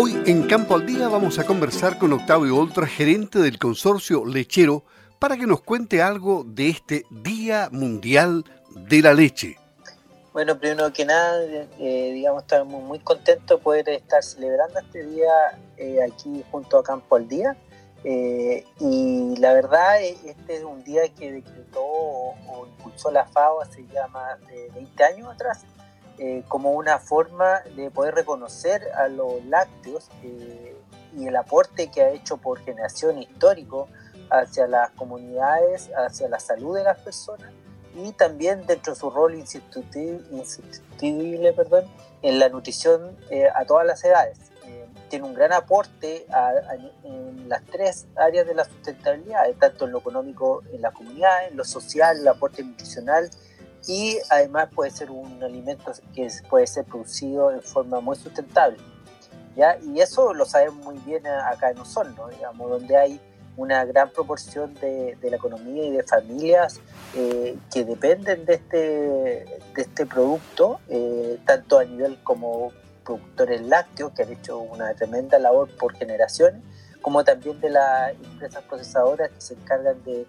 Hoy en Campo al Día vamos a conversar con Octavio Oltra, gerente del consorcio lechero, para que nos cuente algo de este Día Mundial de la Leche. Bueno, primero que nada, eh, digamos, estamos muy contentos de poder estar celebrando este día eh, aquí junto a Campo al Día. Eh, y la verdad, este es un día que decretó o, impulsó la FAO hace ya más de 20 años atrás, como una forma de poder reconocer a los lácteos y el aporte que ha hecho por generación histórico hacia las comunidades, hacia la salud de las personas y también dentro de su rol insustituible perdón, en la nutrición eh, a todas las edades. Eh, tiene un gran aporte en las tres áreas de la sustentabilidad, tanto en lo económico en la comunidad, en lo social, el aporte nutricional y además puede ser un alimento que puede ser producido en forma muy sustentable. ¿ya? Y eso lo sabemos muy bien acá en Osorno, digamos, donde hay una gran proporción de, la economía y de familias eh, que dependen de este, de este producto, eh, tanto a nivel como productores lácteos, que han hecho una tremenda labor por generaciones, como también de las empresas procesadoras que se encargan de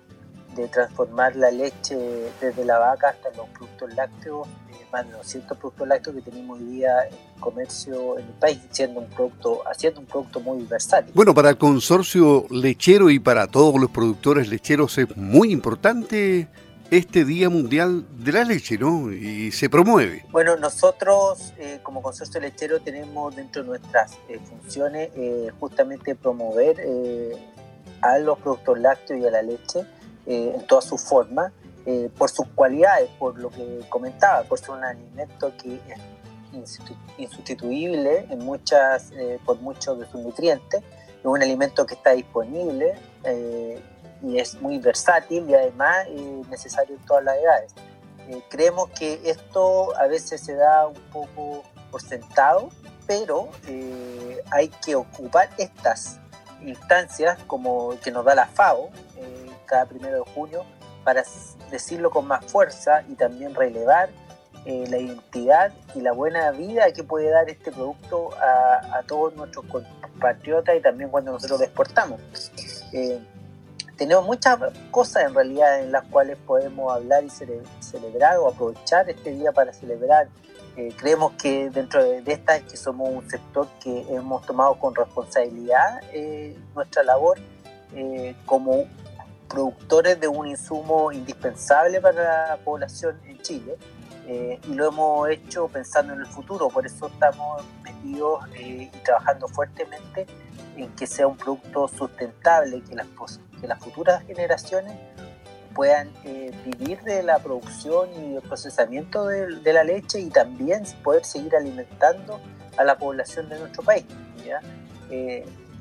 de transformar la leche desde la vaca hasta los productos lácteos, eh, más de 200 productos lácteos que tenemos hoy día en el comercio en el país, siendo un producto, haciendo un producto muy versátil. Bueno, para el consorcio lechero y para todos los productores lecheros es muy importante este Día Mundial de la Leche, ¿no? Y se promueve. Bueno, nosotros eh, como consorcio lechero tenemos dentro de nuestras eh, funciones justamente promover a los productos lácteos y a la leche eh, en toda su forma, eh, por sus cualidades, por lo que comentaba, por ser un alimento que es insustituible en muchas, eh, por muchos de sus nutrientes, es un alimento que está disponible y es muy versátil y además necesario en todas las edades. creemos que esto a veces se da un poco por sentado, pero hay que ocupar estas instancias como que nos da la FAO, cada primero de junio para decirlo con más fuerza y también relevar eh, la identidad y la buena vida que puede dar este producto a, todos nuestros compatriotas y también cuando nosotros lo exportamos. Eh, tenemos muchas cosas en realidad en las cuales podemos hablar y celebrar o aprovechar este día para celebrar. Eh, creemos que dentro de, de estas que somos un sector que hemos tomado con responsabilidad nuestra labor como productores de un insumo indispensable para la población en Chile eh, y lo hemos hecho pensando en el futuro, por eso estamos metidos eh, y trabajando fuertemente en que sea un producto sustentable, que las, que las futuras generaciones puedan eh, vivir de la producción y el procesamiento de, la leche y también poder seguir alimentando a la población de nuestro país.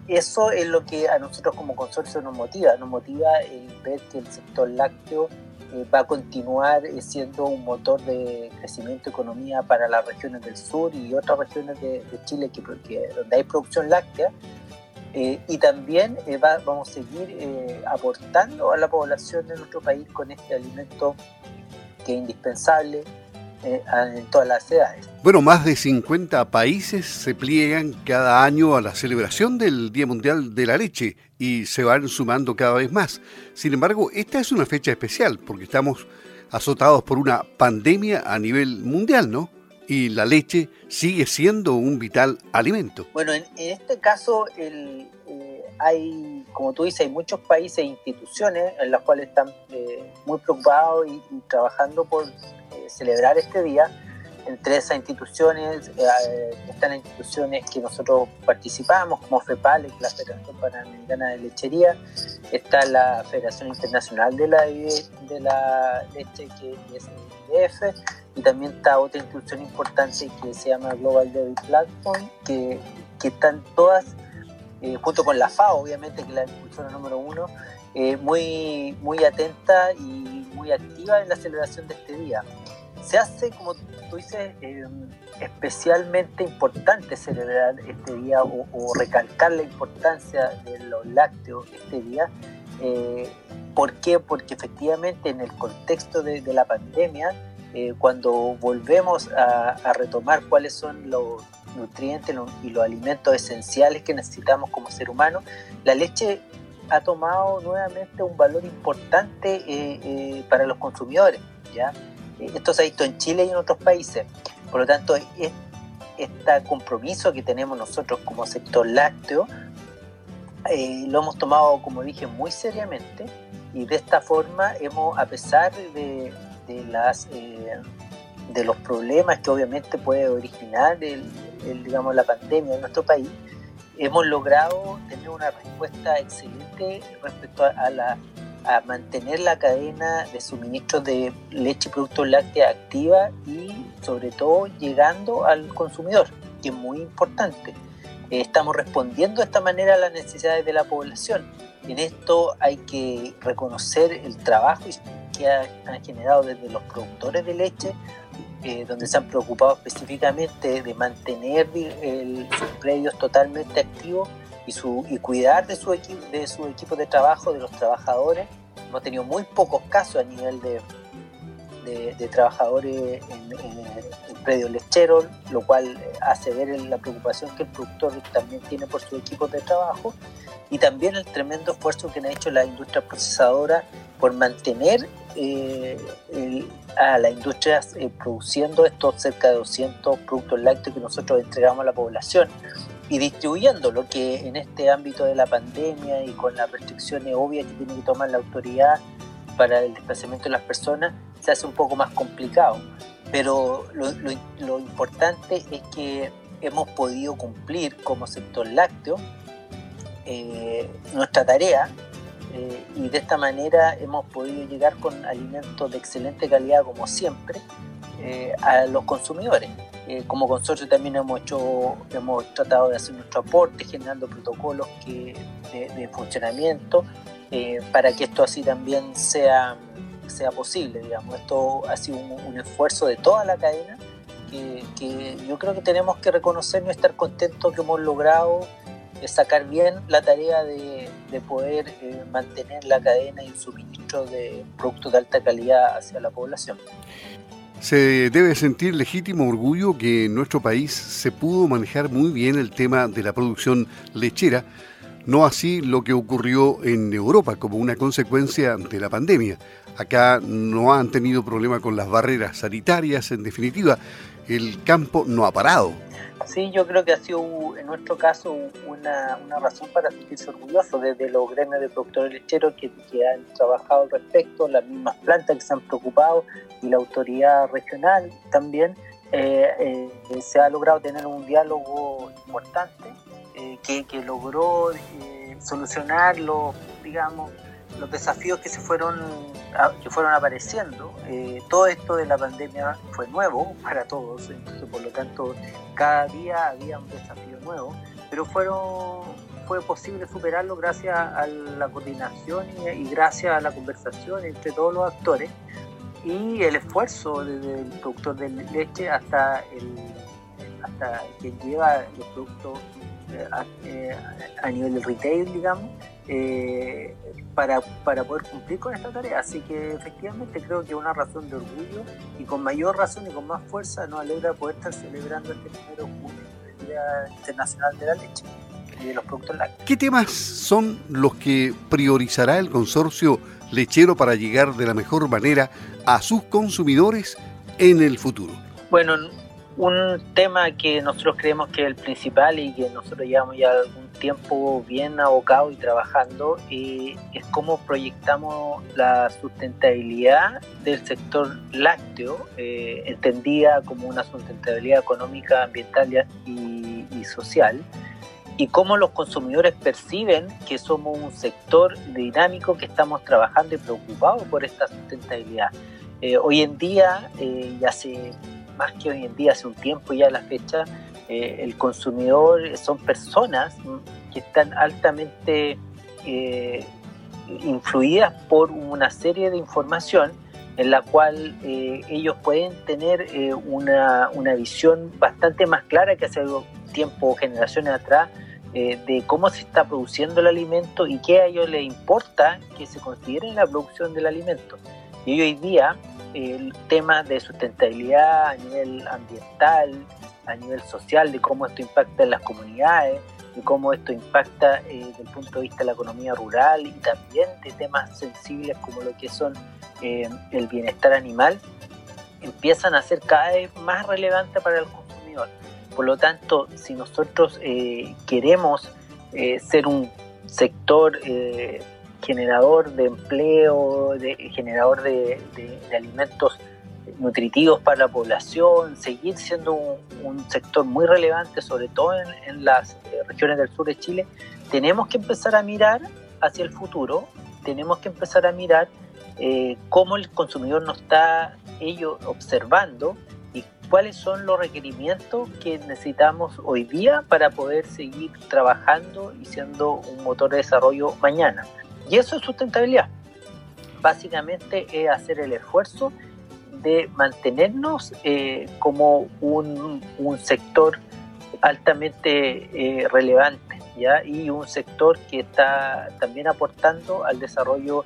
Eso es lo que a nosotros como consorcio nos motiva, nos motiva el ver que el sector lácteo eh, va a continuar eh, siendo un motor de crecimiento de economía para las regiones del sur y otras regiones de, Chile que, donde hay producción láctea. Eh, y también vamos a seguir aportando a la población de nuestro país con este alimento que es indispensable, eh, en todas las edades. Bueno, más de 50 países se pliegan cada año a la celebración del Día Mundial de la Leche y se van sumando cada vez más. Sin embargo, esta es una fecha especial porque estamos azotados por una pandemia a nivel mundial, ¿no? Y la leche sigue siendo un vital alimento. Bueno, en, este caso el, eh, hay, como tú dices, hay muchos países e instituciones en las cuales están eh, muy preocupados y trabajando por celebrar este día. Entre esas instituciones eh, están instituciones que nosotros participamos, como FEPAL, la Federación Panamericana de Lechería, está la Federación Internacional de la, de la Leche, que es el IDF, y también está otra institución importante que se llama Global Dairy Platform, que, que están todas, eh, junto con la FAO, obviamente, que es la institución número uno, eh, muy, muy atenta y muy activa en la celebración de este día se hace, como tú dices, em, especialmente importante celebrar este día o, recalcar la importancia de los lácteos este día. Eh, ¿Por qué? Porque efectivamente en el contexto de, la pandemia, eh, cuando volvemos a, retomar cuáles son los nutrientes y los alimentos esenciales que necesitamos como ser humano, la leche ha tomado nuevamente un valor importante eh, para los consumidores. ¿ya? Esto se ha visto en Chile y en otros países. Por lo tanto, este compromiso que tenemos nosotros como sector lácteo eh, lo hemos tomado, como dije, muy seriamente y de esta forma hemos, a pesar de, de los problemas que obviamente puede originar el, digamos, la pandemia en nuestro país, hemos logrado tener una respuesta excelente respecto a, la, a mantener la cadena de suministro de leche y productos lácteos activa y sobre todo llegando al consumidor, que es muy importante. Eh, estamos respondiendo de esta manera a las necesidades de la población. En esto hay que reconocer el trabajo que han generado desde los productores de leche eh, donde se han preocupado específicamente de mantener el, sus predios totalmente activos y, su, y cuidar de su, de su equipo de trabajo, de los trabajadores. Hemos tenido muy pocos casos a nivel de, de, trabajadores en, en, predios lecheros, lo cual hace ver la preocupación que el productor también tiene por su equipo de trabajo y también el tremendo esfuerzo que han hecho la industria procesadora por mantener eh, a la industria eh, produciendo estos cerca de 200 productos lácteos que nosotros entregamos a la población y distribuyendo lo que en este ámbito de la pandemia y con las restricciones obvias que tiene que tomar la autoridad para el desplazamiento de las personas se hace un poco más complicado. Pero lo, importante es que hemos podido cumplir como sector lácteo eh, nuestra tarea eh, y de esta manera hemos podido llegar con alimentos de excelente calidad como siempre eh, a los consumidores. como consorcio también hemos hecho, hemos tratado de hacer nuestro aporte generando protocolos de, funcionamiento para que esto así también sea, sea posible. Digamos. Esto ha sido un, esfuerzo de toda la cadena que, yo creo que tenemos que reconocer y estar contentos que hemos logrado sacar bien la tarea de, poder eh, mantener la cadena y el suministro de productos de alta calidad hacia la población. Se debe sentir legítimo orgullo que en nuestro país se pudo manejar muy bien el tema de la producción lechera, no así lo que ocurrió en Europa como una consecuencia de la pandemia. Acá no han tenido problema con las barreras sanitarias, en definitiva, el campo no ha parado. Sí, yo creo que ha sido en nuestro caso una, una razón para sentirse orgulloso desde los gremios de productores lecheros que, que, han trabajado al respecto, las mismas plantas que se han preocupado y la autoridad regional también. Eh, eh, se ha logrado tener un diálogo importante eh, que, que, logró solucionar los, digamos, los desafíos que se fueron que fueron apareciendo. Eh, todo esto de la pandemia fue nuevo para todos, entonces por lo tanto cada día había un desafío nuevo, pero fueron, fue posible superarlo gracias a la coordinación y, gracias a la conversación entre todos los actores y el esfuerzo desde el productor de leche hasta el hasta quien lleva los productos eh, eh, a, nivel del retail, digamos, eh, para, para, poder cumplir con esta tarea. Así que efectivamente creo que es una razón de orgullo y con mayor razón y con más fuerza nos alegra poder estar celebrando este primero junio, el Día Internacional de la Leche y de los productos lácteos. ¿Qué temas son los que priorizará el consorcio lechero para llegar de la mejor manera a sus consumidores en el futuro? Bueno, un tema que nosotros creemos que es el principal y que nosotros llevamos ya algún tiempo bien abocado y trabajando eh, es cómo proyectamos la sustentabilidad del sector lácteo, eh, entendida como una sustentabilidad económica, ambiental y, social, y cómo los consumidores perciben que somos un sector dinámico que estamos trabajando y preocupados por esta sustentabilidad. Eh, hoy en día, ya se más que hoy en día, hace un tiempo ya a la fecha, eh, el consumidor son personas que están altamente eh, influidas por una serie de información en la cual eh, ellos pueden tener una, una, visión bastante más clara que hace tiempo, generaciones atrás, de cómo se está produciendo el alimento y qué a ellos les importa que se considere la producción del alimento. Y hoy día el tema de sustentabilidad a nivel ambiental, a nivel social, de cómo esto impacta en las comunidades, de cómo esto impacta eh, desde el punto de vista de la economía rural y también de temas sensibles como lo que son eh, el bienestar animal, empiezan a ser cada vez más relevantes para el consumidor. Por lo tanto, si nosotros eh, queremos ser un sector generador de empleo, de, generador de, alimentos nutritivos para la población, seguir siendo un, sector muy relevante, sobre todo en, las eh, regiones del sur de Chile, tenemos que empezar a mirar hacia el futuro, tenemos que empezar a mirar eh, cómo el consumidor nos está ello observando y cuáles son los requerimientos que necesitamos hoy día para poder seguir trabajando y siendo un motor de desarrollo mañana. Y eso es sustentabilidad. Básicamente es hacer el esfuerzo de mantenernos eh, como un, sector altamente eh, relevante ¿ya? y un sector que está también aportando al desarrollo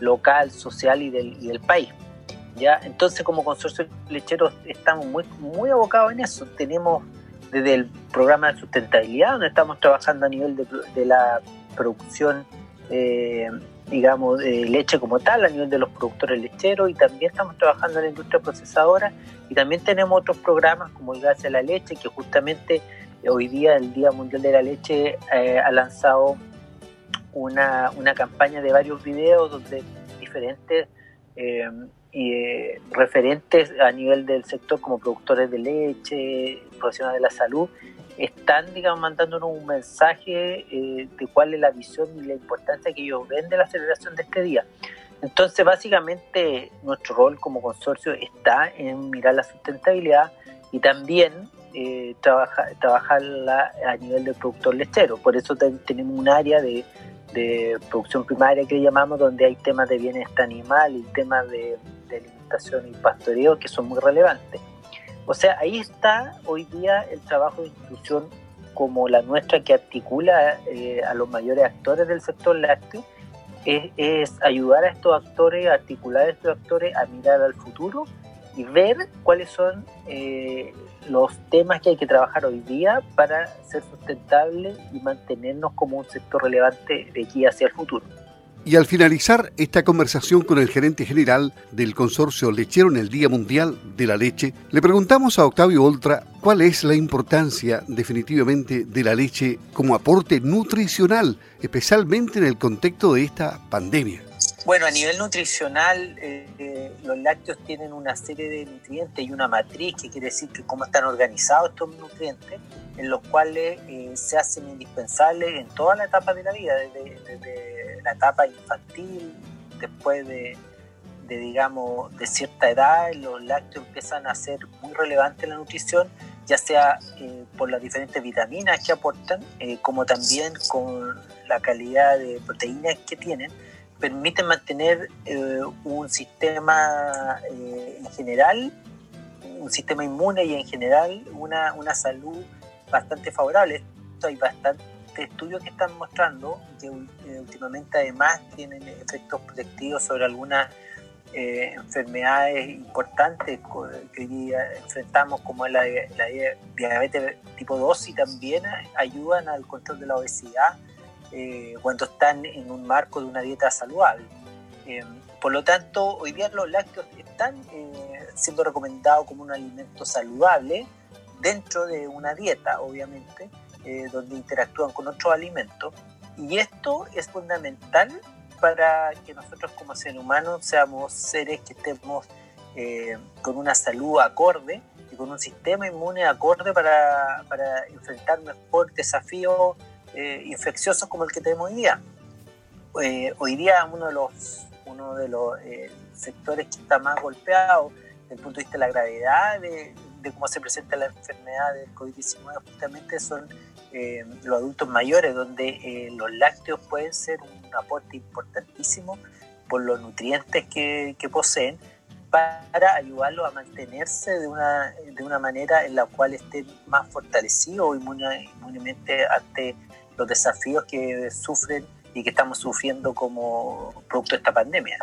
local, social y del, país. ¿ya? Entonces como consorcio lechero estamos muy, muy abocados en eso. Tenemos desde el programa de sustentabilidad, donde estamos trabajando a nivel de, la producción eh, digamos, de leche como tal a nivel de los productores lecheros y también estamos trabajando en la industria procesadora y también tenemos otros programas como el gas de la leche que justamente hoy día, el Día Mundial de la Leche, eh, ha lanzado una, una, campaña de varios videos donde diferentes eh, eh, referentes a nivel del sector como productores de leche, profesionales de la salud, están, digamos, mandándonos un mensaje eh, de cuál es la visión y la importancia que ellos ven de la celebración de este día. Entonces, básicamente, nuestro rol como consorcio está en mirar la sustentabilidad y también eh, trabajar, trabajarla a nivel de productor lechero. Por eso tenemos un área de, de, producción primaria que llamamos, donde hay temas de bienestar animal y temas de alimentación y pastoreo que son muy relevantes. O sea, ahí está hoy día el trabajo de institución como la nuestra que articula eh, a los mayores actores del sector lácteo, es, ayudar a estos actores, articular a estos actores a mirar al futuro y ver cuáles son eh, los temas que hay que trabajar hoy día para ser sustentables y mantenernos como un sector relevante de aquí hacia el futuro. Y al finalizar esta conversación con el gerente general del consorcio lechero en el Día Mundial de la Leche, le preguntamos a Octavio Oltra cuál es la importancia definitivamente de la leche como aporte nutricional, especialmente en el contexto de esta pandemia. Bueno, a nivel nutricional, eh, eh, los lácteos tienen una serie de nutrientes y una matriz, que quiere decir que cómo están organizados estos nutrientes, en los cuales eh, se hacen indispensables en toda la etapa de la vida, desde, la etapa infantil, después de, digamos, de cierta edad, los lácteos empiezan a ser muy relevantes en la nutrición, ya sea por las diferentes vitaminas que aportan, como también con la calidad de proteínas que tienen permiten mantener eh, un sistema eh, en general, un sistema inmune y en general una, una salud bastante favorable. hay bastantes estudios que están mostrando que eh, últimamente además tienen efectos protectivos sobre algunas enfermedades importantes que hoy enfrentamos como la, la diabetes tipo 2 y también ayudan al control de la obesidad eh, cuando están en un marco de una dieta saludable. Eh, por lo tanto, hoy día los lácteos están eh, siendo recomendados como un alimento saludable dentro de una dieta, obviamente, donde interactúan con otros alimentos. Y esto es fundamental para que nosotros como seres humanos seamos seres que estemos con una salud acorde y con un sistema inmune acorde para, para enfrentar mejor desafíos eh, infecciosos como el que tenemos hoy día. Eh, hoy día uno de los, uno de los eh, sectores que está más golpeado desde el punto de vista de la gravedad de, cómo se presenta la enfermedad del COVID-19 justamente son los adultos mayores, donde los lácteos pueden ser un aporte importantísimo por los nutrientes que, que poseen para ayudarlos a mantenerse de una, de una manera en la cual estén más fortalecidos inmunemente ante los desafíos que sufren y que estamos sufriendo como producto de esta pandemia.